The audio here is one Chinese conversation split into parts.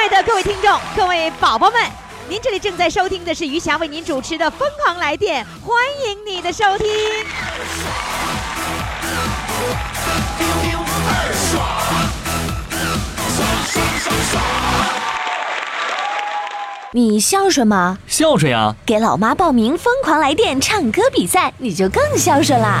亲爱的各位听众、各位宝宝们，您这里正在收听的是余霞为您主持的《疯狂来电》，欢迎你的收听。你孝顺吗？孝顺呀！给老妈报名“疯狂来电”唱歌比赛，你就更孝顺了！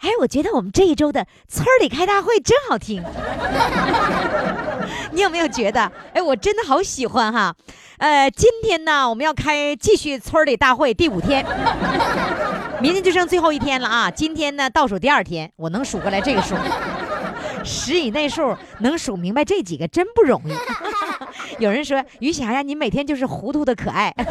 哎，我觉得我们这一周的村里开大会真好听，你有没有觉得？哎，我真的好喜欢哈。呃，今天呢，我们要开继续村里大会第五天，明天就剩最后一天了啊。今天呢，倒数第二天，我能数过来这个数，十以内数能数明白这几个真不容易。有人说于霞呀，你每天就是糊涂的可爱。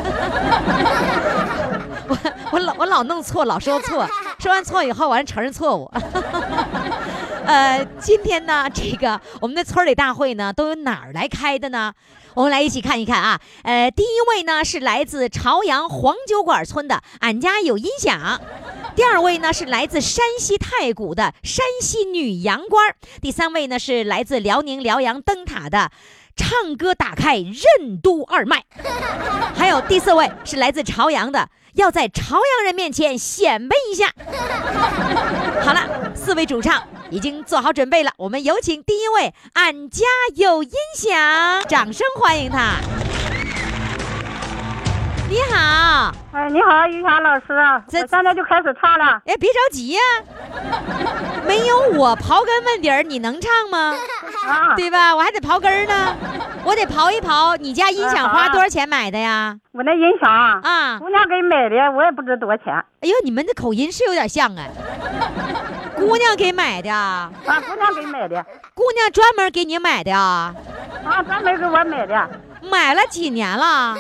我我老我老弄错，老说错，说完错以后，完承认错误。呃，今天呢，这个我们的村里大会呢，都由哪儿来开的呢？我们来一起看一看啊。呃，第一位呢是来自朝阳黄酒馆村的，俺家有音响。第二位呢是来自山西太谷的山西女阳官。第三位呢是来自辽宁辽阳灯塔的。唱歌打开任督二脉，还有第四位是来自朝阳的，要在朝阳人面前显摆一下。好了，四位主唱已经做好准备了，我们有请第一位，俺家有音响，掌声欢迎他。你好，哎，你好，于霞老师，我现在就开始唱了。哎，别着急呀，没有我刨根问底儿，你能唱吗？啊，对吧？我还得刨根儿呢，我得刨一刨。你家音响花多少钱买的呀？我那音响啊，姑娘给买的，我也不知多少钱。哎呦，你们的口音是有点像啊。姑娘给买的啊？啊，姑娘给买的。姑娘专门给你买的啊？啊，专门给我买的。买了几年了？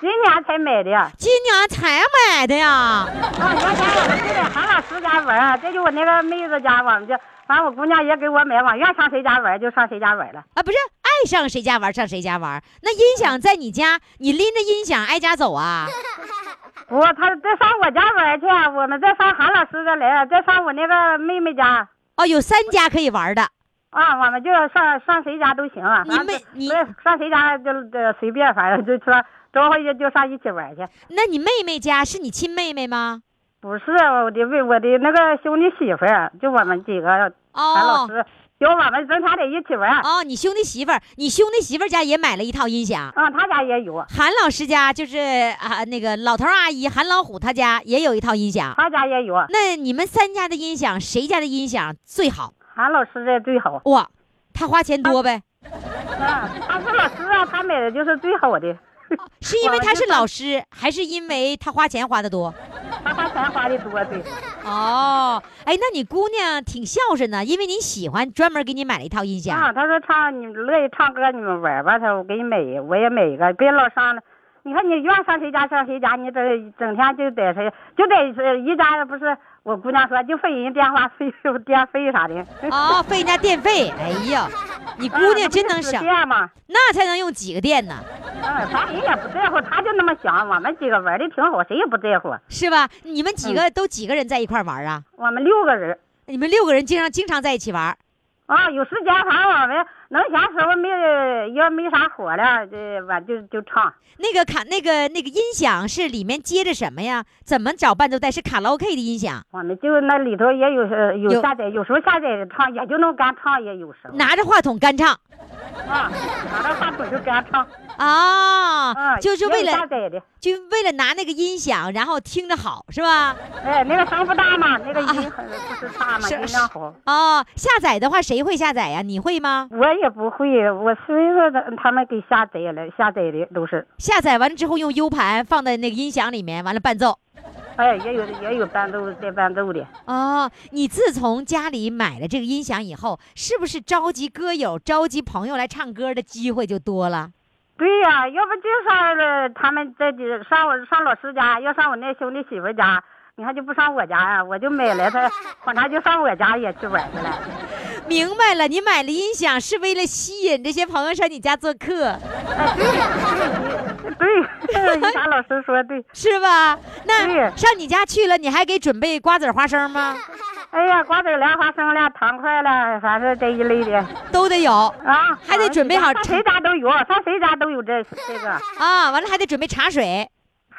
今年才买的。今年才买的呀？啊，原先我们就在韩老师家玩，这就我那个妹子家，我们就，反正我姑娘也给我买，往愿上谁家玩就上谁家玩了。啊，不是，爱上谁家玩上谁家玩。那音响在你家，你拎着音响挨家走啊？不，他再上我家玩去，我们再上韩老师这来，再上我那个妹妹家。哦，有三家可以玩的。啊，我们就上上谁家都行啊。你妹，你上谁家就随便，反正就说。周回就就上一起玩去。那你妹妹家是你亲妹妹吗？不是，我的为我的那个兄弟媳妇儿，就我们几个韩老师，就我们整天在一起玩。哦，你兄弟媳妇儿，你兄弟媳妇儿家也买了一套音响。嗯，他家也有。韩老师家就是啊，那个老头阿姨韩老虎他家也有一套音响。他家也有。那你们三家的音响，谁家的音响最好？韩老师这最好。哇，他花钱多呗？啊，他是老师啊，他买的就是最好的。是因为他是老师，还是因为他花钱花的多？他花钱花的多，对。哦，哎，那你姑娘挺孝顺呢，因为你喜欢，专门给你买了一套音响。啊，他说唱你乐意唱歌，你们玩吧，他我给你买，我也买一个，别老上了。你看你愿上谁家上谁家，你这整天就在谁就在一家不是？我姑娘说就费人电话费、电费啥的。哦，费人家电费。哎呀，你姑娘真能省。电嘛，那才能用几个电呢？嗯，咱人也不在乎，他就那么想。我们几个玩的挺好，谁也不在乎。是吧？你们几个都几个人在一块玩啊？我们六个人。你们六个人经常经常在一起玩？啊，有时间反正我们能闲时候没要没啥活了，这完就就唱。那个卡那个那个音响是里面接着什么呀？怎么找伴奏带？是卡拉 OK 的音响，我们就那里头也有呃有有下载，有时候下载唱，也就能干唱，也有时候拿着话筒干唱啊，拿着话筒就干唱，啊，啊，就是为了下载的。就为了拿那个音响，然后听着好是吧？哎，那个声不大嘛，那个音很不是大嘛，是音量好。哦，下载的话谁会下载呀？你会吗？我也不会，我孙子他他们给下载了，下载的都是。下载完了之后用 U 盘放在那个音响里面，完了伴奏。哎，也有也有伴奏带伴奏的。哦，你自从家里买了这个音响以后，是不是召集歌友、召集朋友来唱歌的机会就多了？对呀、要不就上了他们这里上我上老师家，要上我那兄弟媳妇家，你看就不上我家呀、我就买了他，管他就上我家也去玩去了。明白了，你买了音响是为了吸引这些朋友上你家做客，哎，对对对，于霞老师说对。是吧？那上你家去了，你还给准备瓜子花生吗？哎呀，瓜子儿了、花生了、糖块了，反正这一类的都得有啊，还得准备好上谁家都有，上谁家都有这这个，啊。完了还得准备茶水，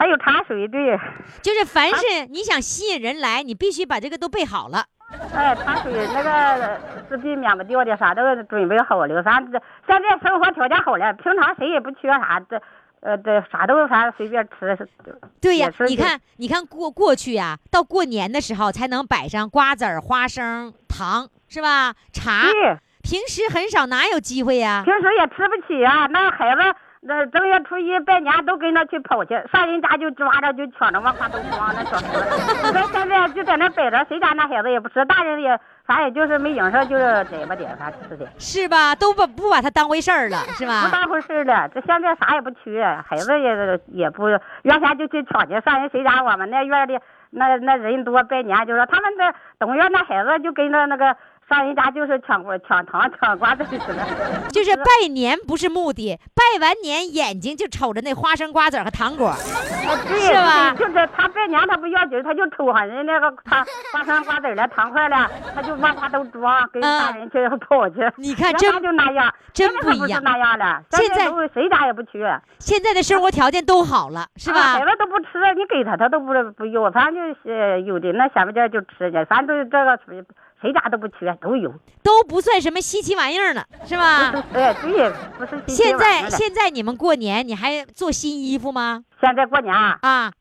还有茶水，对，就是凡是你想吸引人来，你必须把这个都备好了。哎，茶水那个是避免不掉的，啥都准备好了。反正现在生活条件好了，平常谁也不缺啥，这呃这啥都反正随便吃。对呀你看，你看过过去呀、到过年的时候才能摆上瓜子儿、花生、糖，是吧？茶，平时很少，哪有机会呀、平时也吃不起啊，那孩子。那正月初一拜年都跟着去跑去，上人家就抓着就抢着往夸都装那小孩儿。你说现在就在那摆着，谁家那孩子也不吃，大人也反正也就是没影上就是逮吧逮啥吃的。是吧？都不不把他当回事儿了，是吧不？当回事儿了，这现在啥也不缺，孩子也也不原先就去抢去，上人谁家我们那院里那那人多拜年，就说他们那东院那孩子就跟着那个上人家就是抢瓜抢糖抢瓜子去了，就是拜年不是目的，拜完年眼睛就瞅着那花生、瓜子儿和糖果儿。啊对是吧就是他拜年他不要紧，他就瞅上人那个他花生瓜子儿了糖块了，他就往他都装，跟大人去跑去。嗯 你看原真就那样，真不不一样那样了，现在谁家也不缺。现在的生活条件都好了，是啊吧孩？子都不吃，你给他他都不不要，反正就是有的那小不点就吃去，反正都是这个谁家都不缺，都有。都不算什么稀奇玩意儿了，是吧？哎，对，不是新现在现在你们过年，你还做新衣服吗？现在过年啊，啊，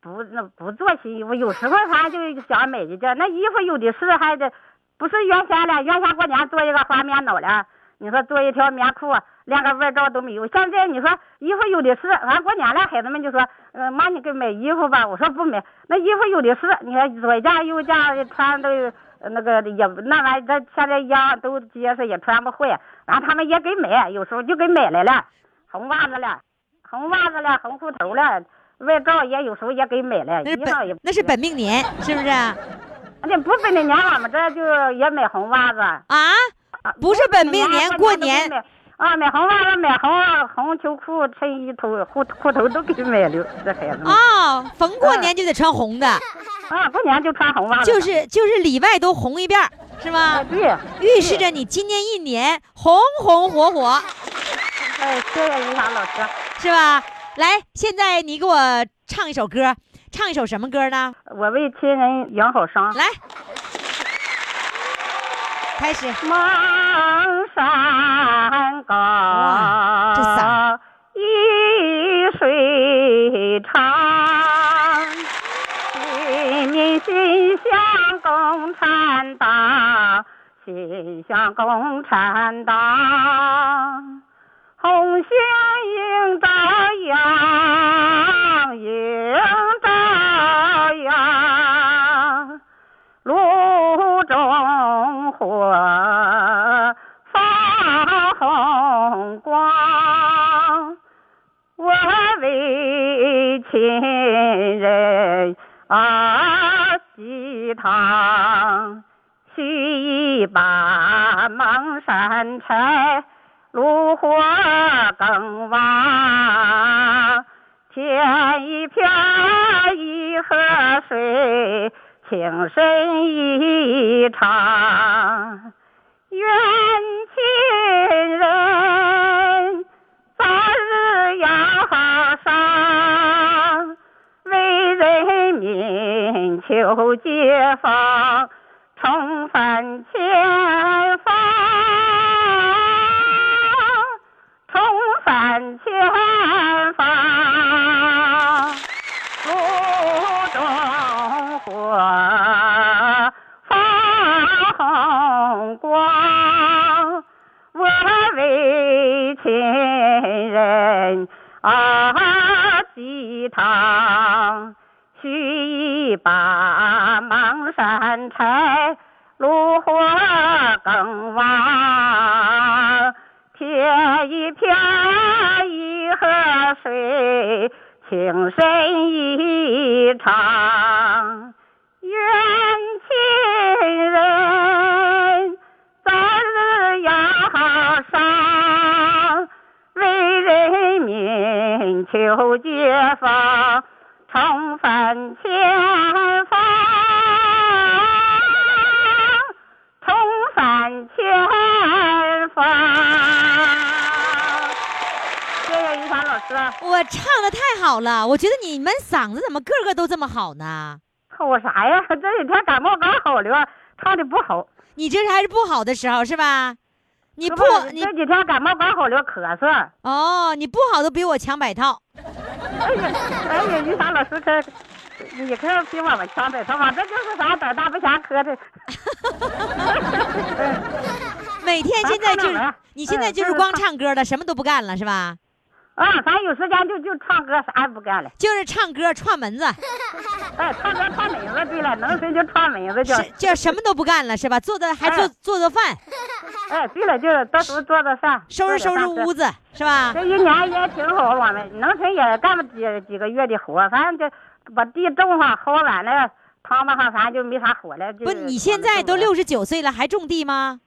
不那不做新衣服，有时候反正就想买一件，那衣服有的是还得不是原先了，原先过年做一个花棉袄了，你说做一条棉裤，连个外罩都没有。现在你说衣服有的是，完过年了，孩子们就说，呃妈你给买衣服吧，我说不买，那衣服有的是，你看左件右件穿都。呃那个也那玩意儿，这现在压都结实，也穿不坏。完，他们也给买，有时候就给买来了，红袜子了，红袜子了，红裤头了，外罩也有时候也给买了，那是衣裳也本那是本命年，是不是？啊，那不本命年，我们这就也买红袜子。啊不是本命年，过年买啊，买红袜子，买红红秋裤、衬衣头、裤裤头都给买了，这孩子们啊，逢过年就得穿红的，啊，过年就穿红袜子，就是就是里外都红一遍，是吧哎？对，预示着你今年一年红红火火，哎，谢谢于霞老师。是吧？来，现在你给我唱一首歌，唱一首什么歌呢？我为亲人养好伤。来，开始。蒙山高，哇这嗓一水长，人民心向共产党，心向共产党。红星映朝阳，映朝火放红光，我为亲人啊喜糖，许一把蒙山柴，炉火更旺，添一瓢一河水。情深意长，愿亲人早日要上，为人民求解放，重返前方，重返前方。动火放红光，我为亲人啊祭堂，取一把芒山柴，炉火更旺，添一瓢一河水。情深意长，求解放，重返前方，重返前方。谢谢于凡老师。我唱的太好了，我觉得你们嗓子怎么个个都这么好呢？好啥呀？这几天感冒刚好了，唱的不好。你这还是不好的时候是吧？你不你这几天感冒刚好了，咳嗽。哦，你不好都比我强百套。哎呀，哎呀，于霞老师可，你可比我们强百套嘛？这就是啥胆大不嫌磕的。每天现在就是你现在嗯就是光唱歌了，什么都不干了是吧？啊，咱有时间就就唱歌，啥也不干了。就是唱歌串门子，哎，唱歌串门子，对了，能谁就串门子就。是就什么都不干了是吧？做的还做哎做做饭，哎，对了，就是到时候做做饭，收拾收拾屋子。是吧？这一年也挺好，我们农村也干了几几个月的活，反正就把地种上，薅完了，趟吧上，反正就没啥活了。不，你现在都六十九岁了，还种地吗？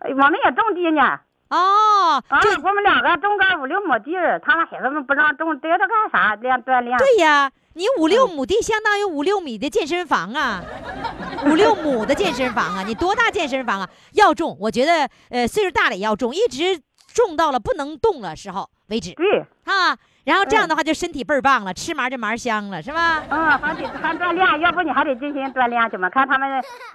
哎，我们也种地呢。哦，啊就，我们两个种个五六亩地，他们孩子们不让种，待着干啥？练锻炼。对呀，你五六嗯亩地相当于五六米的健身房啊，五六亩的健身房啊，你多大健身房啊？要种，我觉得呃岁数大了也要种，一直种到了不能动了时候为止对，啊。然后这样嗯的话就身体倍儿棒了，吃麻就麻香了，是吧？嗯，还得还锻炼，要不你还得进行锻炼去嘛。看他们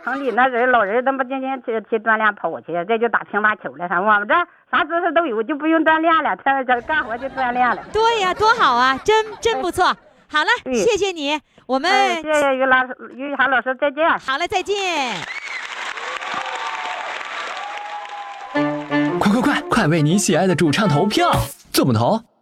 城里那人老人，他们进行去去锻炼跑去，这就打乒乓球了啥。我们这啥姿势都有，就不用锻炼了，他这干活就锻炼了。对呀，多好啊，真真不错。好了，谢谢你，我们哎，谢谢于老师，于涵老师，再见。好了，再见。快快快，快为你喜爱的主唱投票！怎么投？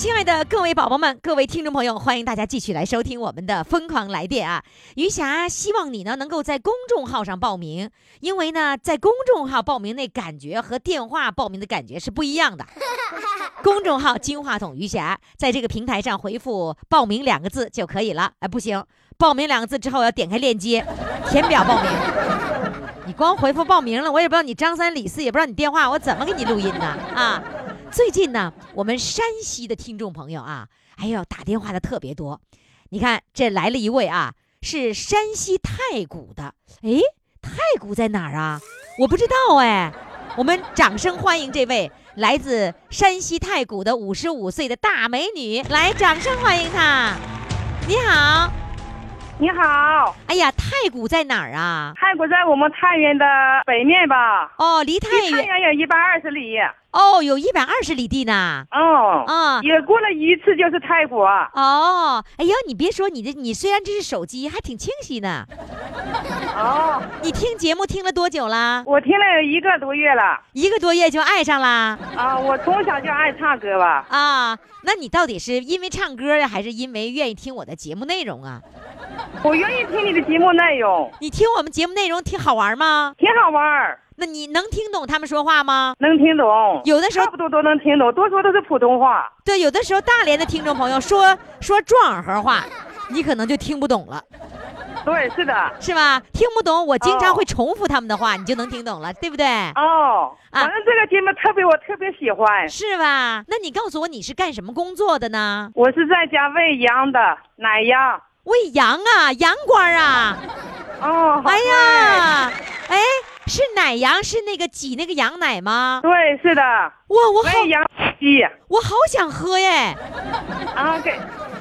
亲爱的各位宝宝们，各位听众朋友，欢迎大家继续来收听我们的《疯狂来电》啊！余霞希望你呢能够在公众号上报名，因为呢，在公众号报名那感觉和电话报名的感觉是不一样的。公众号“金话筒余霞”在这个平台上回复“报名”两个字就可以了。哎，不行，报名两个字之后要点开链接，填表报名。你光回复报名了，我也不知道你张三李四，也不知道你电话，我怎么给你录音呢？啊！最近呢，我们山西的听众朋友啊，哎呦，打电话的特别多。你看，这来了一位啊，是山西太谷的。哎，太谷在哪儿啊？我不知道哎。我们掌声欢迎这位来自山西太谷的五十五岁的大美女，来，掌声欢迎她。你好，你好，哎呀，太谷在哪儿啊？太谷在我们太原的北面吧？哦，离太原太原原有一百二十里。哦，有一百二十里地呢。哦，啊也过了一次就是泰国。哦，哎呀，你别说，你的你虽然这是手机，还挺清晰呢。哦，你听节目听了多久啦？我听了有一个多月了。一个多月就爱上啦？啊，我从小就爱唱歌吧。啊，那你到底是因为唱歌呀，还是因为愿意听我的节目内容啊？我愿意听你的节目内容，你听我们节目内容挺好玩吗？挺好玩，那你能听懂他们说话吗？能听懂。有的时候差不多都能听懂，多说都是普通话。对，有的时候大连的听众朋友说说壮河话，你可能就听不懂了。对，是的。是吧？听不懂，我经常哦会重复他们的话，你就能听懂了，对不对？哦，啊反正这个节目特别，我特别喜欢。是吧？那你告诉我你是干什么工作的呢？我是在家喂羊的，奶羊。喂羊啊，羊倌啊！哦，哎呀，哎，是奶羊，是那个挤那个羊奶吗？对，是的，哇，我好喂羊鸡我好想喝耶！啊，给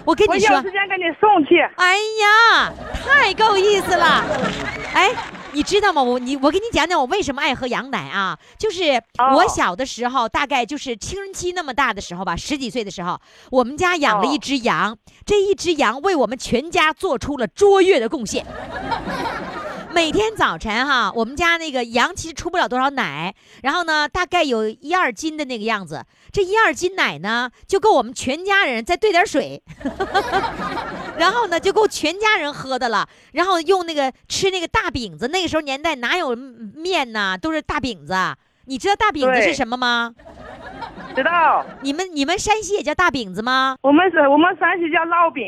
我我跟你说有，时间给你送去。哎呀，太够意思了！哎，你知道吗？我你我给你讲讲我为什么爱喝羊奶啊？就是哦我小的时候，大概就是青春期那么大的时候吧，十几岁的时候，我们家养了一哦只羊，这一只羊为我们全家做出了卓越的贡献。每天早晨哈，我们家那个羊其实出不了多少奶，然后呢，大概有一二斤的那个样子。这一二斤奶呢，就够我们全家人再兑点水，然后呢，就够全家人喝的了。然后用那个吃那个大饼子，那个时候年代哪有面呐，都是大饼子。你知道大饼子是什么吗？知道，你们你们山西也叫大饼子吗？我们是我们山西叫烙饼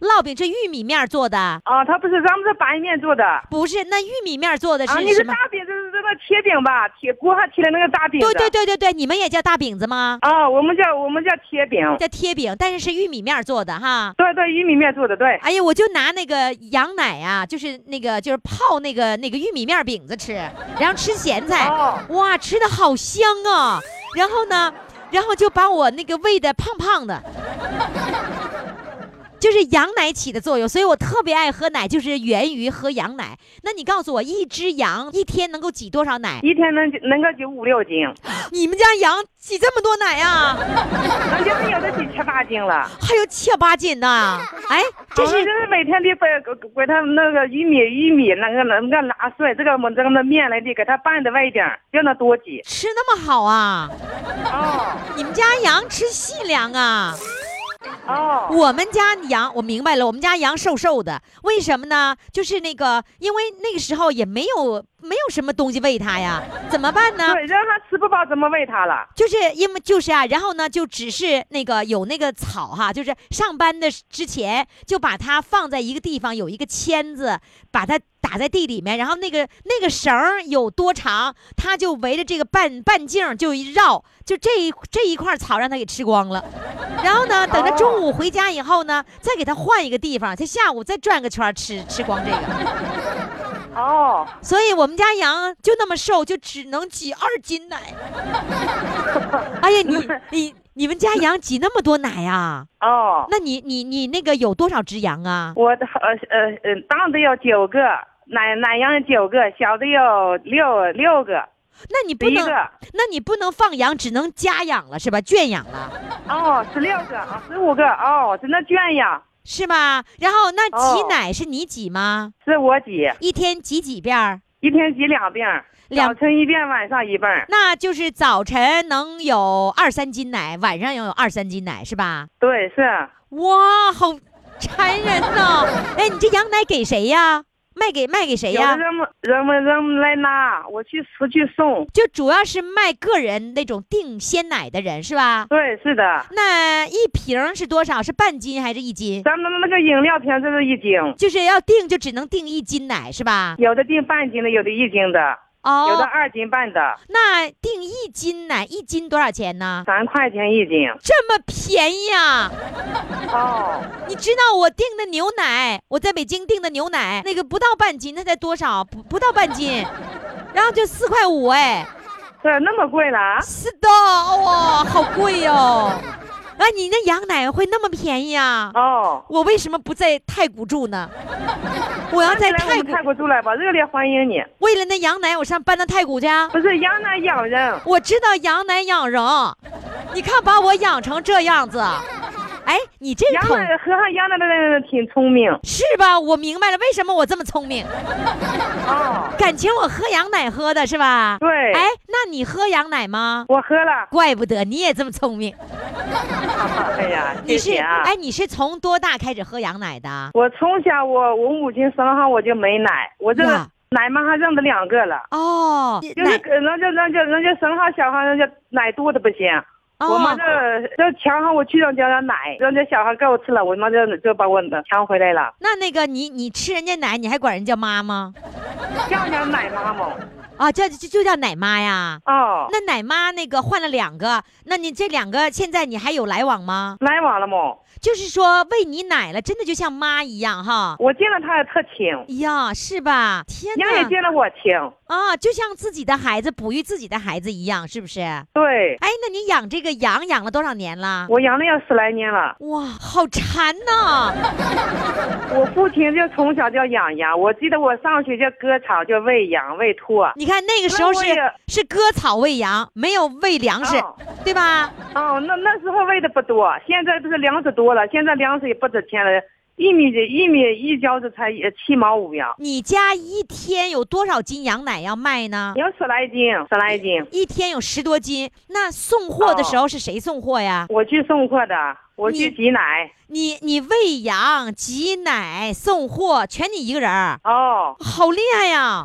烙饼是玉米面做的，啊，它不是咱们是白面做的啊，不是？那玉米面做的是你是什么？大饼，这是这个铁饼吧？铁锅上贴的那个大饼。对对对对对，你们也叫大饼子吗？啊，我们叫我们叫铁饼，叫贴饼，但是是玉米面做的哈。对对，玉米面做的，对。哎呀，我就拿那个羊奶啊，就是那个就是泡那个那个玉米面饼子吃，然后吃咸菜，哦哇，吃的好香啊！然后呢，然后就把我那个喂的胖胖的。就是羊奶起的作用，所以我特别爱喝奶，就是源于喝羊奶。那你告诉我，一只羊一天能够挤多少奶？一天能能够挤五六斤，你们家羊挤这么多奶啊？咱家有的挤七八斤了。还有七八斤呢？哎，这是就是每天得给给给他那个玉米玉米那个那个拉碎，这个我们这个那面来的给它拌的外一点儿，就那多挤。吃那么好啊？哦你们家羊吃细粮啊？哦，我们家羊，我明白了，我们家羊瘦瘦的，为什么呢？就是那个，因为那个时候也没有没有什么东西喂它呀，怎么办呢？对，让它吃不饱怎么喂它了？就是因为就是啊，然后呢，就只是那个有那个草哈，就是上班的之前就把它放在一个地方，有一个签子，把它打在地里面，然后那个那个绳儿有多长，它就围着这个半半径就一绕，就这一这一块草让它给吃光了。然后呢，等着中午回家以后呢，再给它换一个地方，它下午再转个圈吃吃光这个。哦，所以我们家羊就那么瘦，就只能挤二斤奶。哎呀，你你你们家羊挤那么多奶呀、哦，那你你你那个有多少只羊啊？我的呃呃呃，大的有九个，奶奶羊九个，小的有六六个，那你不能。那你不能放羊，只能家养了是吧？圈养了哦，十六个啊，十五个哦，是那圈养，是吧？然后那挤哦奶是你挤吗？是我挤，一天挤几遍儿？一天挤两遍，两早晨一遍，晚上一遍。那就是早晨能有二三斤奶，晚上要有二三斤奶是吧？对，是哇，好馋人呐！哎，你这羊奶给谁呀？卖给卖给谁呀？人们人们人们来拿，我去出去送。就主要是卖个人那种订鲜奶的人是吧？对，是的，那一瓶是多少？是半斤还是一斤？咱们那个饮料瓶就是一斤，就是要订就只能订一斤奶是吧？有的订半斤的，有的一斤的，有的哦，二斤半的，那订一斤奶一斤多少钱呢？三块钱一斤。这么便宜啊！哦，你知道我订的牛奶，我在北京订的牛奶，那个不到半斤，那才多少？不不到半斤，然后就四块五哎。这那么贵了啊？是的，哇，好贵哟、啊，你那羊奶会那么便宜啊？哦，我为什么不在太谷住呢？我要在太谷，泰国住来吧，热烈欢迎你。为了那羊奶，我上搬到太谷去啊。不是羊奶养人，我知道羊奶养人，你看把我养成这样子，哎，你这口羊奶喝上羊奶的人挺聪明。是吧？我明白了，为什么我这么聪明？哦，感情我喝羊奶喝的是吧？对，哎，那你喝羊奶吗？我喝了。怪不得你也这么聪明。哎呀，你是。哎，你是从多大开始喝羊奶的？我从小我我母亲生上我就没奶，我这哇奶妈还认得两个了，哦，就是奶人家人家人家生下小孩，人家奶多的不行。哦我妈这这抢上我去人家的奶，让家小孩给我吃了，我妈就就把我抢回来了，那那个你你吃人家奶，你还管人家妈吗？叫人家奶妈嘛。啊，叫就就叫奶妈呀。哦，那奶妈那个换了两个，那你这两个现在你还有来往吗？来往了嘛？就是说喂你奶了，真的就像妈一样哈。我见了她也特亲，哎呀，是吧？天哪！人也见了我亲。啊，就像自己的孩子哺育自己的孩子一样，是不是？对哎，那你养这个羊养了多少年了？我养了要十来年了。哇，好馋呐！我父亲就从小就养羊，我记得我上学就割草，就喂羊喂兔。你看那个时候是是割草喂羊，没有喂粮食，哦对吧？哦，那那时候喂的不多，现在不是粮食多了，现在粮食也不值钱了，一米一米一角子才七毛五呀，你家一天有多少斤羊奶要卖呢？有十来斤，十来斤。一天有十多斤，那送货的时候是谁送货呀？我去送货的，我去挤奶。你你喂羊、挤奶、送货，全你一个人儿，哦，好厉害呀！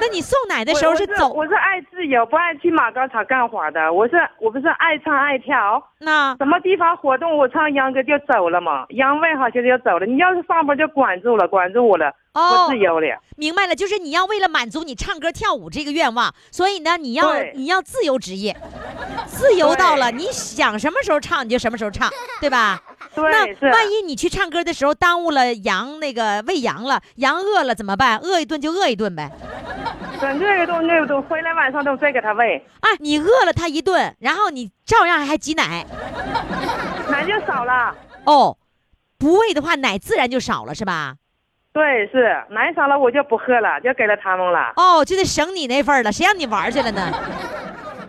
那你送奶的时候我是走我是爱自由，不爱去马钢厂干活的。我是我不是爱唱爱跳，那什么地方活动我唱秧歌就走了嘛，秧喂好就就走了。你要是上班就管住了，管住我了，哦我自由了。明白了，就是你要为了满足你唱歌跳舞这个愿望，所以呢，你要你要自由职业，自由到了，你想什么时候唱你就什么时候唱，对吧？对，那是万一你去唱歌的时候耽误了羊那个喂羊了，羊饿了怎么办？饿一顿就饿一顿呗。对那个都那个都回来晚上都再给他喂，啊，你饿了它一顿，然后你照样还挤奶奶就少了。哦，不喂的话奶自然就少了是吧？对，是奶少了我就不喝了，就给了他们了。哦，就得省你那份了，谁让你玩去了呢？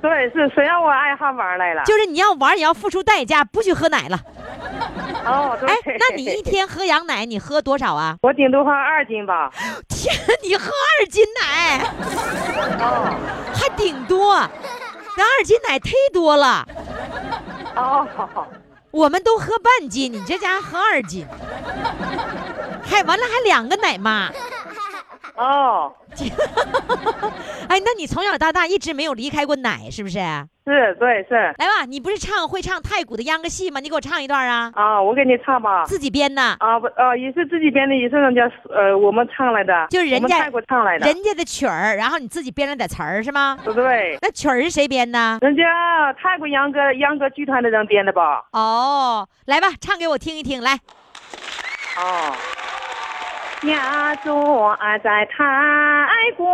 对，是谁让我爱好玩来了？就是你要玩儿也要付出代价，不许喝奶了。哦，对。哎，那你一天喝羊奶你喝多少啊？我顶多喝二斤吧。天，你喝二斤奶，哦还顶多，那二斤奶忒多了。哦，我们都喝半斤，你这家喝二斤，还完了还两个奶妈。哦，哎，那你从小到大一直没有离开过奶，是不是？是，对，是。来吧，你不是唱会唱太古的秧歌戏吗？你给我唱一段啊，啊，我给你唱吧。自己编的，啊不啊也是自己编的，也是人家呃我们唱来的，就是人家我们泰国唱来的，人家的曲儿，然后你自己编了点词儿是吗？对不对？那曲儿是谁编的？人家泰国秧歌秧歌剧团的人编的吧？哦，来吧，唱给我听一听，来。哦，家住在泰国，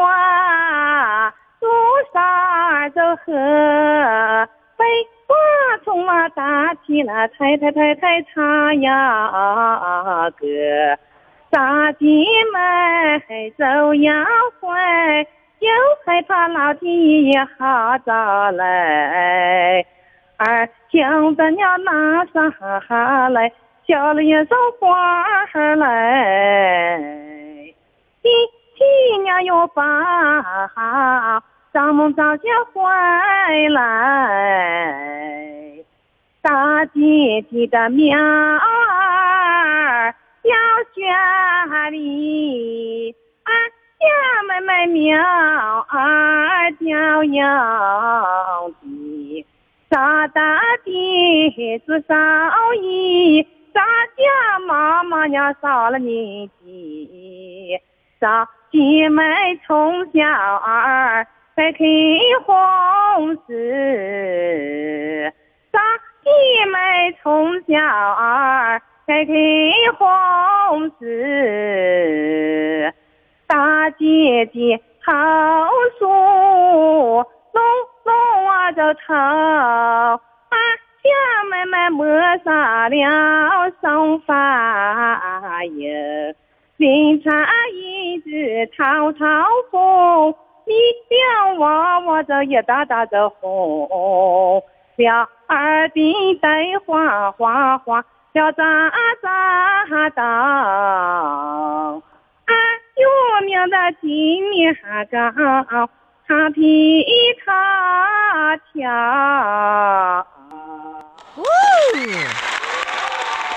路上走河，北瓜从啊打起了太太太太唱呀歌，扎进门走呀回，又害怕老天爷好早来。儿听着鸟拿上来，叫了一首花儿来。弟弟娘又把咱们早些回来，大姐姐的苗儿要选里，俺家妹妹苗儿叫样的。咱大的是少爷，咱家妈妈呀少了年纪，咱姐妹从小儿在开红丝，咱姐妹从小儿在开红丝，大姐姐好书弄弄啊着头，俺家妹妹抹上了生发油，林茶一直滔滔风，你两娃娃这一大大的红，了耳鬓带花花花，了咋咋当。俺有名的金面高，他皮他跳。哦，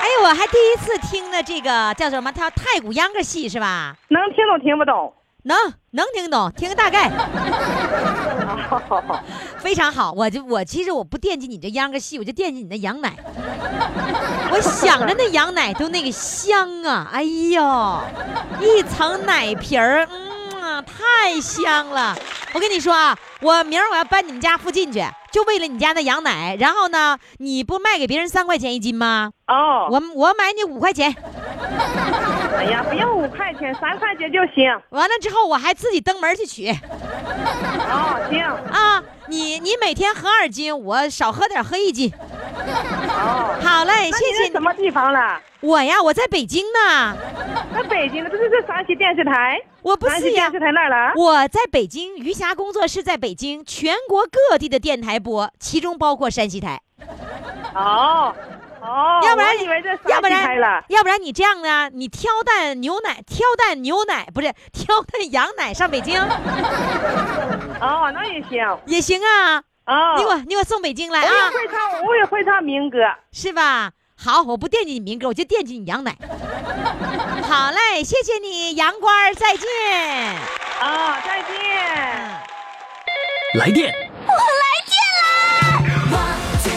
哎呦，我还第一次听的这个叫什么？叫太古秧歌戏是吧？能听懂听不懂？能能听懂，听个大概，哦，非常好。我就我其实我不惦记你这秧歌戏，我就惦记你那羊奶。我想着那羊奶都那个香啊，哎呦，一层奶皮儿，太香了。我跟你说啊，我明儿我要搬你们家附近去，就为了你家的羊奶。然后呢，你不卖给别人三块钱一斤吗？哦，我我买你五块钱。哎呀，不用五块钱，三块钱就行。完了之后，我还自己登门去取。哦，行。啊，你你每天喝二斤，我少喝点，喝一斤。哦，好嘞，谢谢什么地方了？我呀，我在北京呢。在北京的，这是在山西电视台。我不是呀电视，台哪儿了？我在北京，余霞工作室在北京，全国各地的电台播，其中包括山西台。哦，哦，要不然我以为这要不然了。要不然你这样呢？你挑担牛奶，挑担牛奶不是挑担羊奶上北京哦，那也行。也行啊。哦，你给我你给我送北京来我也啊，会唱，我也会唱民歌。是吧？好，我不惦记你民歌，我就惦记你羊奶。好嘞，谢谢你，杨官，再见。啊、再见。来电，我来电啦！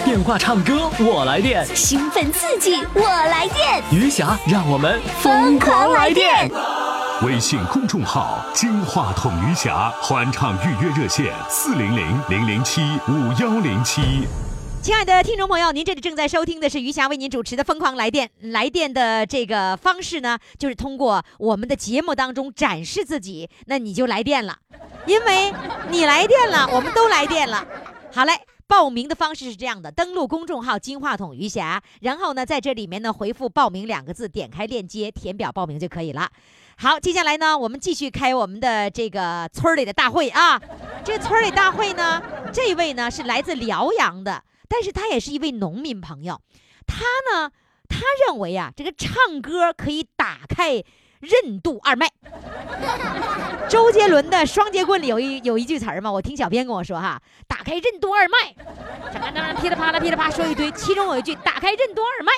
电话唱歌，我来电。兴奋刺激，我来电，余霞，让我们疯狂来电！微信公众号“金话筒余霞”欢唱预约热线：四零零零零七五幺零七。亲爱的听众朋友，您这里正在收听的是余霞为您主持的《疯狂来电》。来电的这个方式呢，就是通过我们的节目当中展示自己，那你就来电了，因为你来电了，我们都来电了。好嘞。报名的方式是这样的：登录公众号“金话筒余霞”，然后呢，在这里面呢回复“报名”两个字，点开链接填表报名就可以了。好，接下来呢，我们继续开我们的这个村里的大会啊。这村里大会呢，这位呢是来自辽阳的，但是他也是一位农民朋友。他呢，他认为啊，这个唱歌可以打开任督二脉。周杰伦的《双截棍》里有一有一句词儿嘛，我听小编跟我说哈，打开任督二脉，噼里啪啦噼里啪啦说一堆，其中有一句打开任督二脉。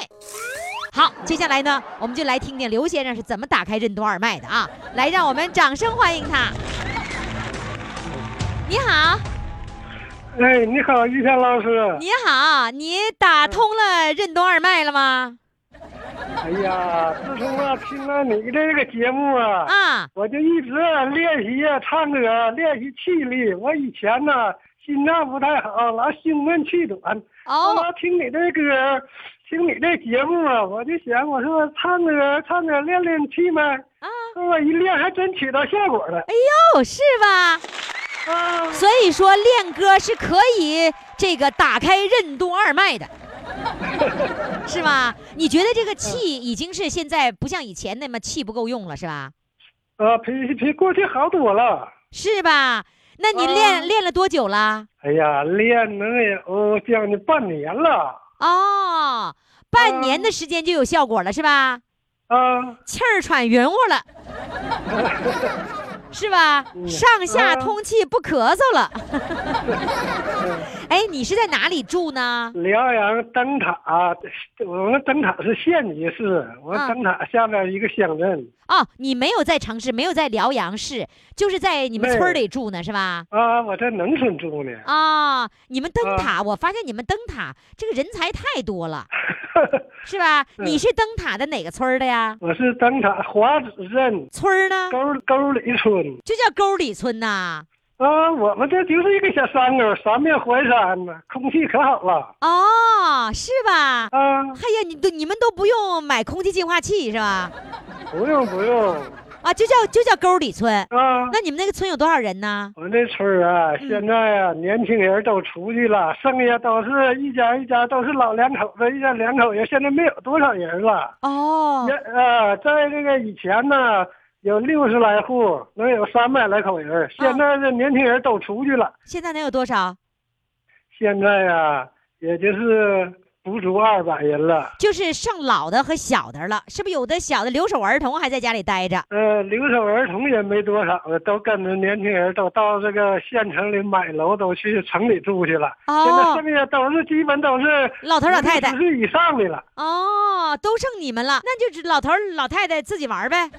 好，接下来呢，我们就来听听刘先生是怎么打开任督二脉的啊！来，让我们掌声欢迎他。你好，哎，你好，于谦老师。你好，你打通了任督二脉了吗？哎呀，自从啊听了你这个节目啊，啊，我就一直练习啊唱歌，练习气力。我以前呢心脏不太好，老胸闷气短。哦后来听你这歌，听你这节目啊，我就想，我说唱歌唱歌练练气脉。啊，我一练还真起到效果了。哎呦，是吧？啊，所以说练歌是可以这个打开任督二脉的，是吗？你觉得这个气已经是现在不像以前那么气不够用了，是吧？啊，比比过去好多了。是吧？那你练、啊练了多久了？哎呀，练能有将近半年了。哦，半年的时间就有效果了，是吧？啊，气儿喘匀乎了，是吧？上下通气不咳嗽了。哎，你是在哪里住呢？辽阳灯塔，我们灯塔是县级市，我们啊灯塔下面一个乡镇哦，你没有在城市，没有在辽阳市，就是在你们村儿里住呢，是吧？啊，我在农村住呢。啊，你们灯啊塔，我发现你们灯塔这个人才太多了，是吧？你是灯塔的哪个村的呀？我是灯塔华子镇村儿呢？沟沟里村就叫沟里村呐。啊，我们这就是一个小山沟，三面环山呢，空气可好了哦，是吧？啊，哎呀，你都你们都不用买空气净化器是吧？不用不用啊，就叫就叫沟里村。啊。那你们那个村有多少人呢？我们那村啊，嗯现在啊，年轻人都出去了，剩下都是一家一家都是老两口子，一家两口人，现在没有多少人了。哦也呃，在这个以前呢，有六十来户，能有三百来口人。现在这年轻人都出去了，现在能有多少？现在呀、也就是不足二百人了。就是剩老的和小的了，是不是有的小的留守儿童还在家里待着？呃，留守儿童也没多少了，都跟着年轻人都到这个县城里买楼，都去城里住去了。哦现在哦剩下都是基本都是老头老太太五十岁以上的了。哦，都剩你们了，那就是老头老太太自己玩儿呗。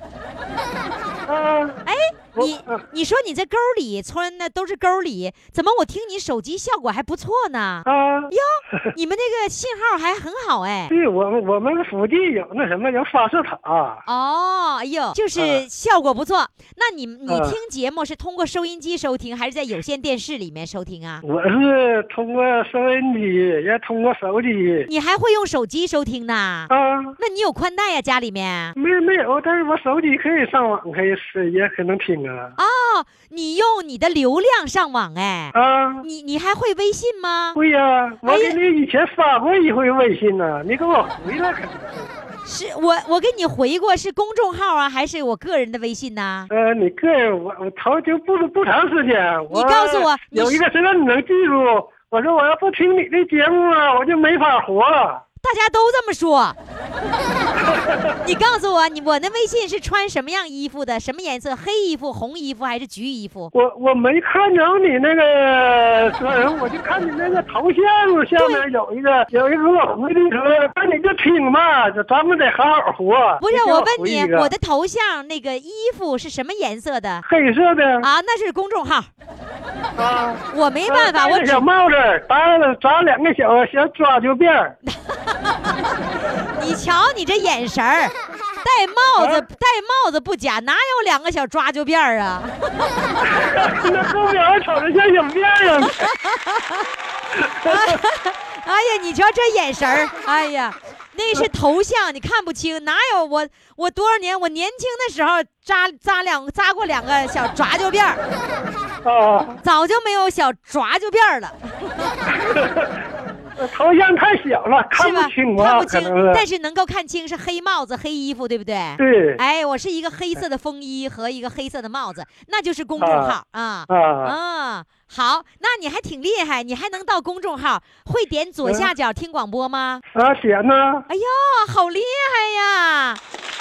嗯，哎，你你说你这沟里村的都是沟里，怎么我听你手机效果还不错呢？啊哟，你们那个信号还很好哎。对我们我们附近有那什么有发射塔，哦，哎呦，就是嗯效果不错。那你你嗯听节目是通过收音机收听，还是在有线电视里面收听啊？我是通过收音机，也通过手机你还会用手机收听呢？啊。那你有宽带呀？家里面？没没有，但是我手机可以上网，可以是也可能听啊哦，你用你的流量上网哎。啊！你你还会微信吗？会呀、我给你以前发过一回微信呢、你给我回了可是。我我给你回过是公众号啊，还是我个人的微信呢？呃，你个人我我头就不不长时间，你告诉我有一个谁让你能记住，我说我要不听你的节目啊，我就没法活了。大家都这么说。你告诉我，你我那微信是穿什么样衣服的？什么颜色？黑衣服、红衣服还是橘衣服？我我没看着你那个说人，我就看你那个头像下面有一个有一个回的说，那你就听吧，就咱们得好好活。不是，我问你我的头像那个衣服是什么颜色的？黑色的啊，那是公众号，啊，我没办法，我只小帽子，扎了扎两个小小抓阄辫儿 你瞧你这眼神儿，戴帽子戴帽子不假，哪有两个小抓阄辫儿啊？那后边还瞅着像小辫儿啊。哎呀，你瞧这眼神儿，哎呀，那是头像，你看不清，哪有我我多少年？我年轻的时候扎扎两扎过两个小抓阄辫儿，啊，早就没有小抓阄辫儿了，头像太小了，看？不清啊，看不清，是。但是能够看清是黑帽子、黑衣服，对不对？对哎，我是一个黑色的风衣和一个黑色的帽子，那就是公众号啊。啊，啊，好，那你还挺厉害，你还能到公众号，会点左下角听广播吗？啊，点呢？哎呦，好厉害呀！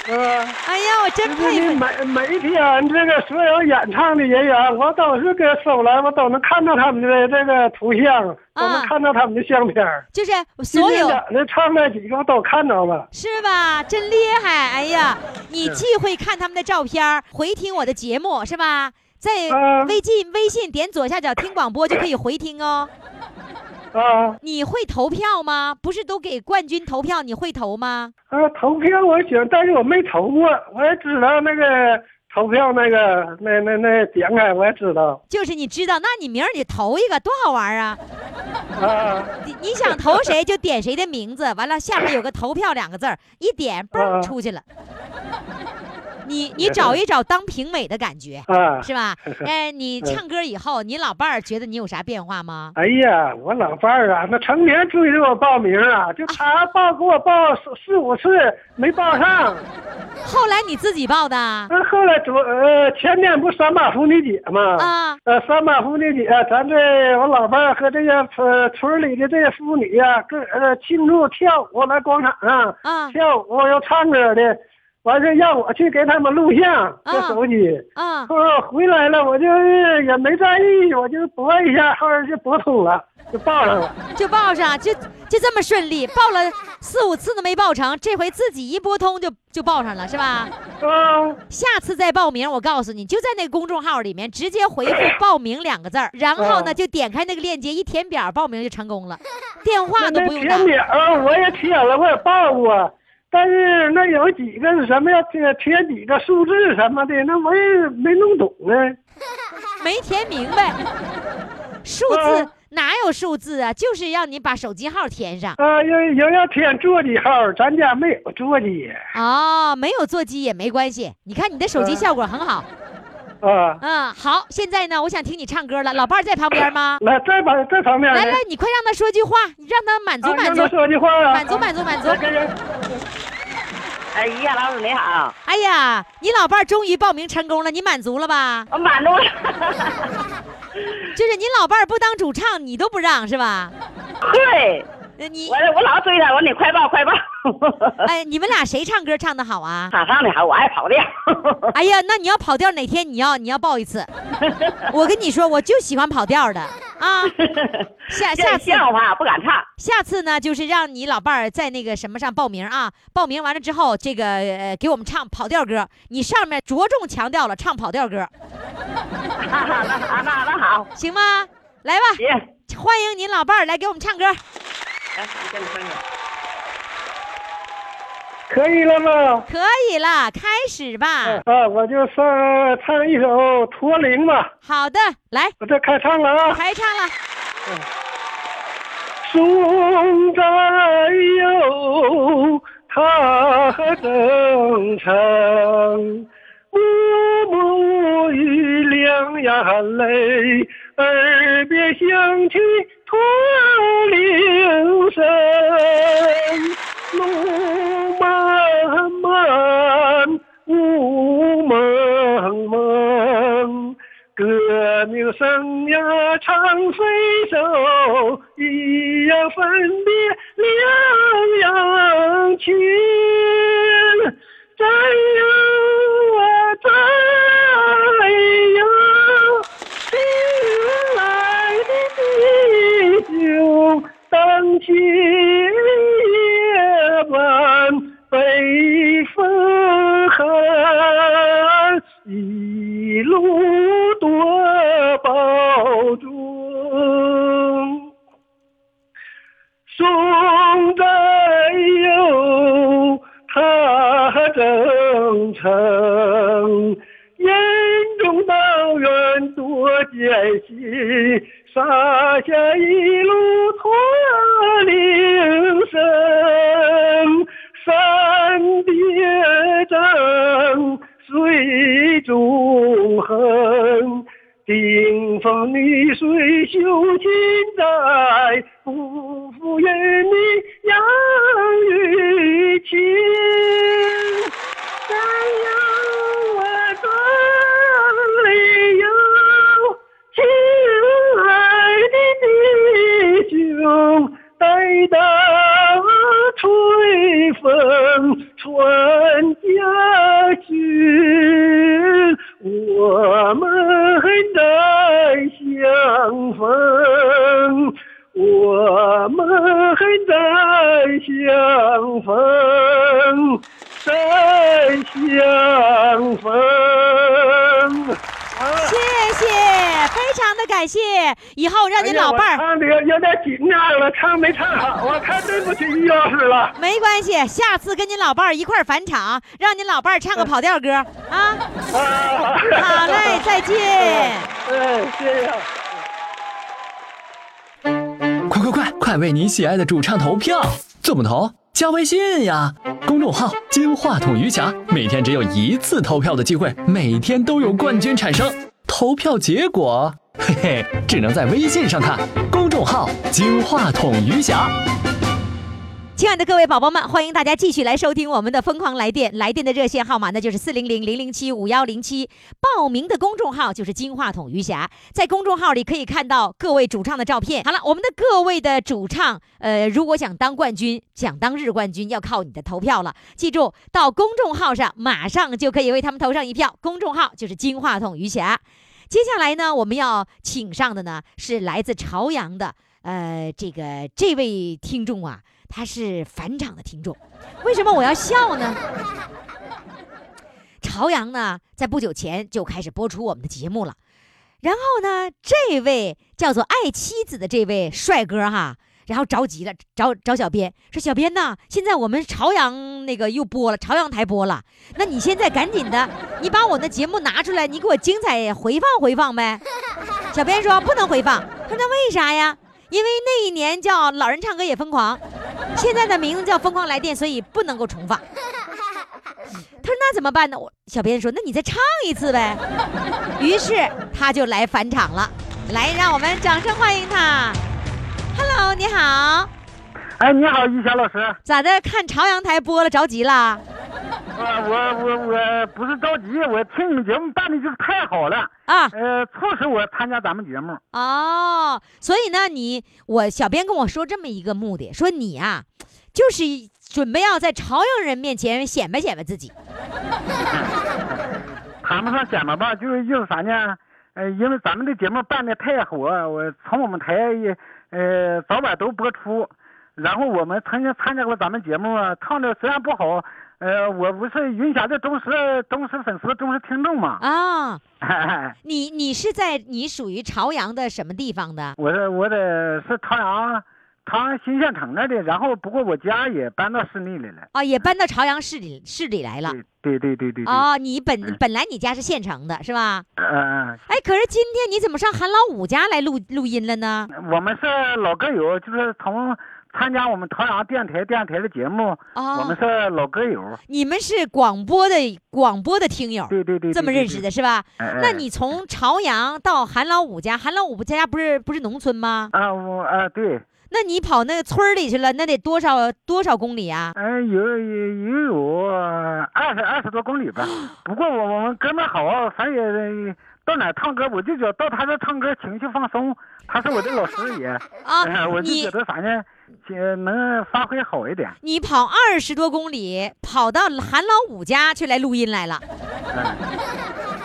啊，哎呀，我真佩服你。每每一天这个所有演唱的人员，我都是给搜来，我都能看到他们的这个图像，都啊能看到他们的相片儿。就是所有的唱那几个我都看到了。是吧？真厉害！哎呀，你既会看他们的照片，回听我的节目是吧？在啊微信微信点左下角听广播就可以回听哦。啊你会投票吗？不是都给冠军投票，你会投吗？啊，投票我行，但是我没投过，我也知道那个投票那个那那那点开我也知道就是你知道，那你明儿你投一个多好玩啊！啊你你想投谁就点谁的名字，完了下面有个投票两个字儿，一点嘣啊出去了。你 你找一找当评委的感觉。啊！是吧？哎，你唱歌以后，你老伴儿觉得你有啥变化吗？哎呀，我老伴儿啊，那成天追着我报名啊，就他报给我报四四五次没报上。后来你自己报的啊？那后来昨呃前天不三八妇女节嘛？啊呃，三八妇女节，咱这我老伴儿和这些村村里的这些妇女呀、各呃庆祝跳舞，来广场上啊跳舞又唱歌的，完事让我去给他们录像，这手机。啊！后来回来了，我就也没在意，我就拨一下，后来就拨通了，就报上了。就报上，就就这么顺利，报了四五次都没报成，这回自己一拨通就就报上了，是吧？啊下次再报名，我告诉你，就在那个公众号里面直接回复“报名”两个字儿，然后呢啊就点开那个链接，一填表报名就成功了，电话都不用打填。表我也填了，我也报过，但是那有几个是什么要填填几个数字什么的，那我也没弄懂呢。没填明白，数字啊哪有数字啊？就是让你把手机号填上啊，有有要填座机号，咱家没有座机哦，没有座机也没关系。你看你的手机啊效果很好，啊。嗯，好。现在呢，我想听你唱歌了，老伴儿在旁边吗？来，在旁在旁边来来，你快让他说句话，你让他满足满足啊让他，说句话啊，满足满足满足哎呀，老师你好，哎呀，你老伴儿终于报名成功了，你满足了吧？我满足了。就是你老伴儿不当主唱，你都不让是吧？对，呃你我我老追他，我说你快报快报。哎，你们俩谁唱歌唱的好啊？他唱的好，我爱跑调。哎呀，那你要跑调哪天你要你要报一次？我跟你说，我就喜欢跑调的啊。下下次笑话不敢唱。下次呢，就是让你老伴儿在那个什么上报名啊，报名完了之后，这个呃给我们唱跑调歌，你上面着重强调了唱跑调歌，那那那那好，行吗？来吧，行，欢迎您老伴儿来给我们唱歌。来，你先你唱歌。可以了吗？可以了，开始吧。啊，我就上唱一首《驼铃》吧，好的，来我这开唱了啊。开唱了。松在有他征程，暮暮雨两眼泪，耳边响起驼铃声。路漫漫，雾蒙蒙。革命生涯长水手，一样分别两样情。战友啊，战友？当对不起于老师了。没关系，下次跟您老伴儿一块儿返场，让您老伴儿唱个跑调歌啊。啊，好嘞，再见。哎，谢谢。快快快，快为你喜爱的主唱投票！怎么投？加微信呀，公众号“金话筒余霞”，每天只有一次投票的机会，每天都有冠军产生。投票结果，嘿嘿，只能在微信上看。公众号“金话筒余霞”。亲爱的各位宝宝们，欢迎大家继续来收听我们的《疯狂来电》，来电的热线号码呢就是四零零零零七五幺零七，报名的公众号就是金话筒余霞，在公众号里可以看到各位主唱的照片。好了，我们的各位的主唱，呃，如果想当冠军，想当日冠军，要靠你的投票了。记住，到公众号上马上就可以为他们投上一票，公众号就是金话筒余霞。接下来呢，我们要请上的呢是来自朝阳的，呃，这个这位听众啊。他是返场的听众，为什么我要笑呢？朝阳呢，在不久前就开始播出我们的节目了。然后呢，这位叫做爱妻子的这位帅哥哈，然后着急了，找找小编说：“小编呢，现在我们朝阳那个又播了，朝阳台播了，那你现在赶紧的，你把我的节目拿出来，你给我精彩回放回放呗。”小编说：“不能回放。”他说：“那为啥呀？”因为那一年叫《老人唱歌也疯狂》，现在的名字叫《疯狂来电》，所以不能够重放。他说：“那怎么办呢？”我小编说：“那你再唱一次呗。”于是他就来返场了。来，让我们掌声欢迎他。Hello，你好。哎，你好，于霞老师。咋的？看朝阳台播了，着急了？我我我我不是着急，我听你们节目办的就是太好了啊！呃，促使我参加咱们节目。哦，所以呢，你我小编跟我说这么一个目的，说你呀、就是准备要在朝阳人面前显摆显摆自己。谈不上显摆吧，就是意思啥呢？呃，因为咱们的节目办的太火，我从我们台也呃早晚都播出，然后我们曾经参加过咱们节目啊，唱的虽然不好，呃，我不是云霞的忠实忠实粉丝、忠实听众嘛。啊，你你是在你属于朝阳的什么地方的？我是我的是朝阳朝阳新县城那里，然后不过我家也搬到市内来了。啊，也搬到朝阳市里市里来了。对对对对对。啊，你本嗯本来你家是县城的是吧？嗯嗯，哎，可是今天你怎么上韩老五家来录录音了呢？我们是老歌友，就是从参加我们朝阳电台电台的节目，哦我们是老歌友。你们是广播的广播的听友，对对对对这么认识的是吧？哎哎那你从朝阳到韩老五家，韩老五家不是不是农村吗？啊，我啊对，那你跑那个村里去了，那得多少多少公里啊？嗯、有有有有二十二十多公里吧。不过我我们哥们儿好，反正也到哪唱歌，我就觉得到他那唱歌情绪放松。他是我的老师也啊呃我就觉得反正呃能发挥好一点。你跑二十多公里，跑到韩老五家去来录音来了，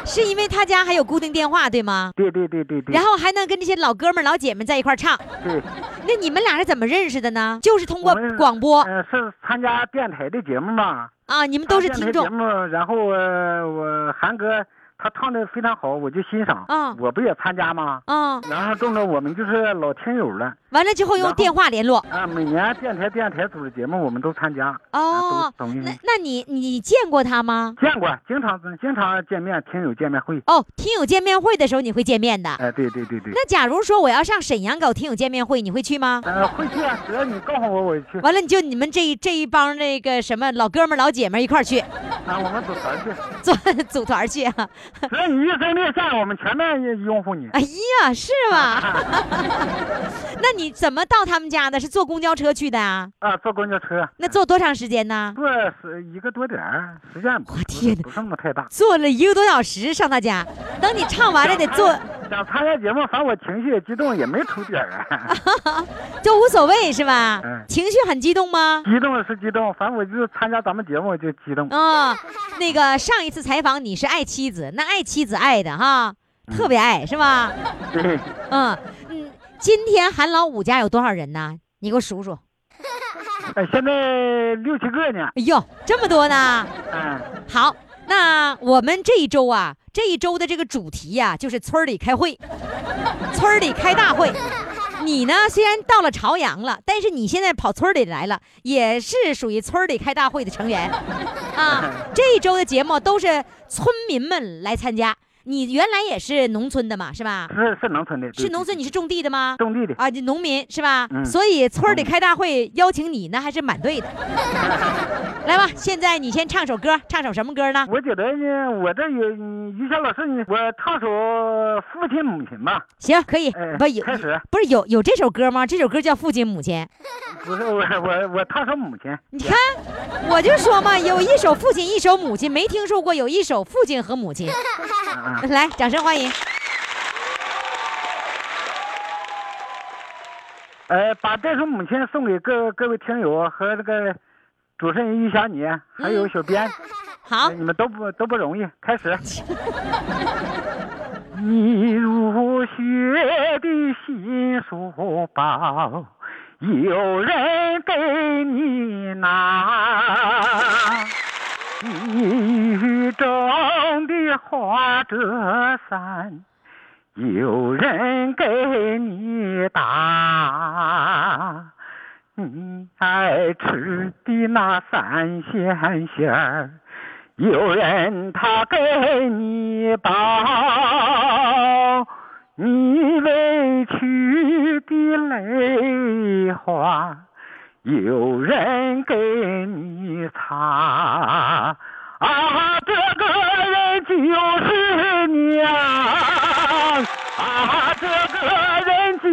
是因为他家还有固定电话对吗？对对对对对。然后还能跟这些老哥们老姐们在一块唱。对，那你们俩是怎么认识的呢？就是通过广播呃，是参加电台的节目嘛。啊，你们都是听众节。目，然后呃我韩哥他唱的非常好，我就欣赏。啊我不也参加吗？嗯，然后中了我们就是老听友了。完了之后用电话联络。啊，每年电台电台组织节目我们都参加。哦等于那那你你见过他吗？见过，经常经常见面，听友见面会。哦，听友见面会的时候你会见面的。哎，对对对对。那假如说我要上沈阳搞听友见面会，你会去吗？呃，会去啊，只要你告诉我，我就去。完了，你就你们这一这一帮那个什么老哥们老姐们一块儿去，那，我们组团去。组组团去啊！只要你一声令下，我们全面拥护你。哎呀，是吗？那你怎么到他们家的？是坐公交车去的啊？啊，坐公交车。那坐多长时间呢？坐是一个多点儿，时间不我天哪不是那么太大。坐了一个多小时上他家，等你唱完了得坐，想参加节目，反正我情绪也激动，也没出点儿啊。就无所谓是吧？嗯情绪很激动吗？激动是激动，反正我就参加咱们节目就激动。啊、那个上一次采访你是爱妻子，那爱妻子爱的哈，特别爱是吧？对，嗯嗯，今天韩老五家有多少人呢？你给我数数。哎现在六七个呢。哎呦，这么多呢！嗯，好，那我们这一周啊，这一周的这个主题呀、就是村里开会，村里开大会。你呢，虽然到了朝阳了，但是你现在跑村里来了，也是属于村里开大会的成员啊。这一周的节目都是村民们来参加。你原来也是农村的嘛，是吧？是是农村的。是农村，你是种地的吗？种地的。啊，你农民是吧？嗯所以村里开大会邀请你，那还是蛮对的。来吧，现在你先唱首歌，唱首什么歌呢？我觉得呢，我这有嗯于谦老师，你我唱首《父亲母亲》吧。行，可以。哎不有开始不是有有这首歌吗？这首歌叫《父亲母亲》。不是我我我唱首母亲。你看，我就说嘛，有一首父亲，一首母亲，没听说过有一首父亲和母亲。来，掌声欢迎。呃，把这首母亲送给各各位听友和这个主持人于霞你，还有小编，好，你们都不都不容易。开始。你入学的新书包，有人给你拿。你雨中的花折伞，有人给你打。爱吃的那三鲜馅儿，有人他给你包。你委屈的泪花，有人给你擦。啊，这个人就是娘，啊，这个人就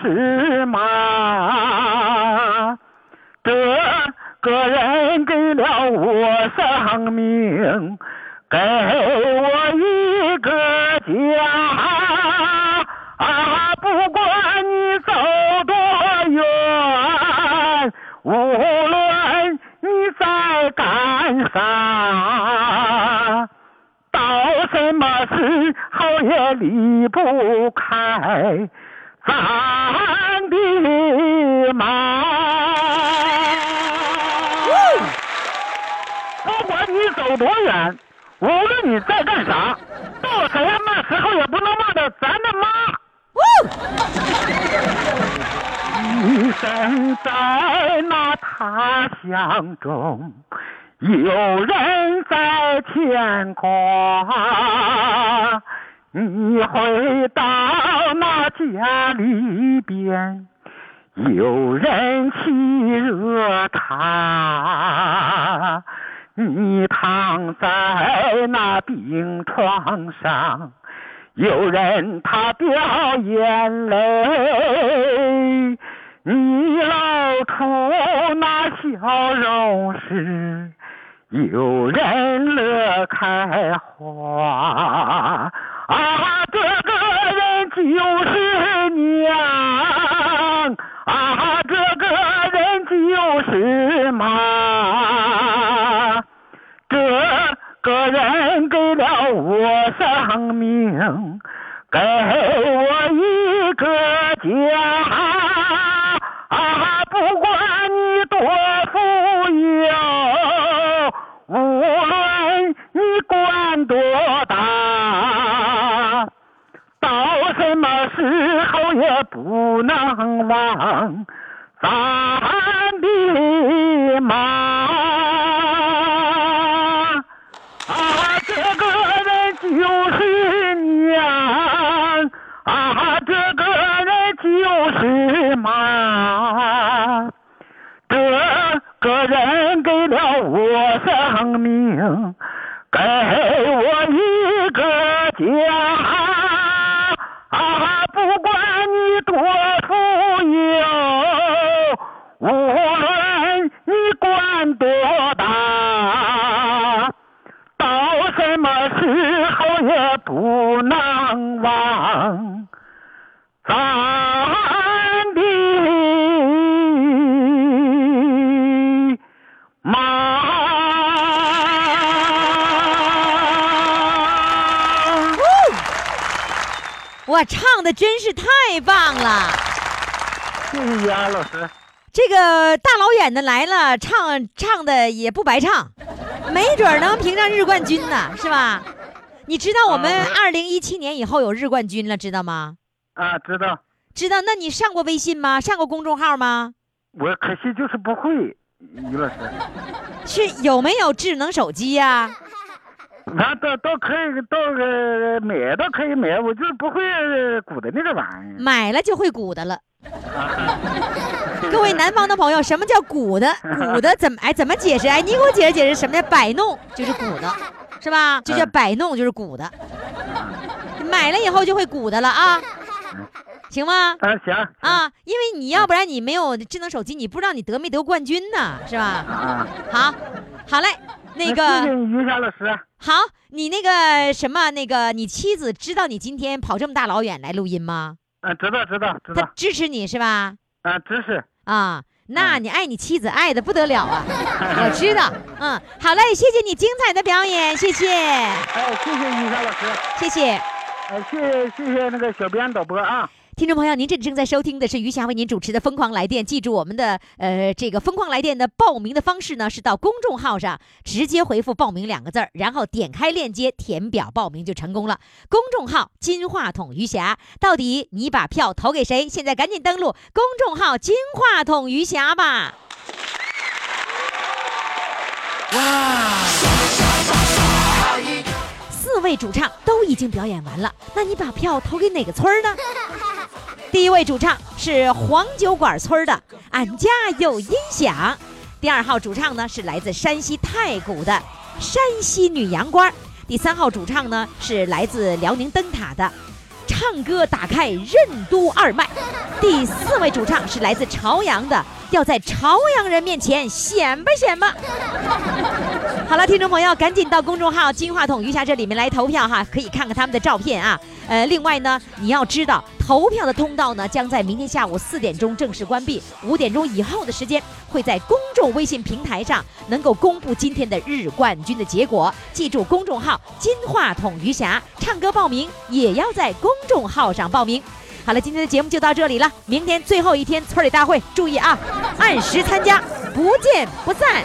是妈，这个人给了我生命，给我一个家。啊，不管你走多远，无论你在干啥，到什么时候也离不开咱走多远，无论你在干啥，到什么时候也不能忘了咱的妈。一生在那他乡中，有人在牵挂。你回到那家里边，有人沏热茶。你躺在那病床上，有人他掉眼泪。你露出那笑容时，有人乐开花。啊，这个人就是娘，啊，这个人就是妈，个人给了我生命，给我一个家。啊，不管你多富有，无论你官多大，到什么时候也不能忘咱生命，给我一个家。啊，不管你多富有，无论你官多大，到什么时候也不能忘哇，唱的真是太棒了！谢谢安，老师。这个大老远的来了，唱唱的也不白唱，没准儿能评上日冠军呢，是吧？你知道我们啊二零一七年以后有日冠军了，知道吗？啊，知道。知道？那你上过微信吗？上过公众号吗？我可惜就是不会，于老师。是有没有智能手机呀、那倒倒可以，倒呃买倒可以买，我就是不会鼓的那个玩意儿。买了就会鼓的了。各位南方的朋友，什么叫鼓的？鼓的怎么哎怎么解释？哎，你给我解释解释，什么叫摆弄？就是鼓的，是吧？就叫摆弄，就是鼓的。买了以后就会鼓的了啊，行吗？啊，行。啊，因为你要不然你没有智能手机，你不知道你得没得冠军呢，是吧？啊，好，好嘞，那个你于霞老师。好，你那个什么，那个你妻子知道你今天跑这么大老远来录音吗？啊，知道知道知她道。支持你是吧？啊，支持。啊，那嗯你爱你妻子爱的不得了啊！我知道，嗯，好嘞，谢谢你精彩的表演，谢谢，哎，谢谢于霞老师。谢谢。哎，谢谢谢谢那个小编导播啊。听众朋友，您这正在收听的是余霞为您主持的《疯狂来电》。记住我们的呃这个《疯狂来电》的报名的方式呢，是到公众号上直接回复“报名”两个字儿，然后点开链接填表报名就成功了。公众号“金话筒余霞”，到底你把票投给谁？现在赶紧登录公众号“金话筒余霞”吧。哇四位主唱都已经表演完了，那你把票投给哪个村儿呢？第一位主唱是黄酒馆村的“俺家有音响”，第二号主唱呢是来自山西太谷的山西女阳关，第三号主唱呢是来自辽宁灯塔的。唱歌打开任督二脉，第四位主唱是来自朝阳的，要在朝阳人面前显摆显摆。好了，听众朋友，赶紧到公众号“金话筒余霞”这里面来投票哈，可以看看他们的照片啊。呃，另外呢，你要知道，投票的通道呢将在明天下午四点钟正式关闭，五点钟以后的时间会在公众微信平台上能够公布今天的日冠军的结果。记住公众号“金话筒余霞”，唱歌报名也要在公众号上报名。好了，今天的节目就到这里了，明天最后一天村里大会，注意啊，按时参加，不见不散。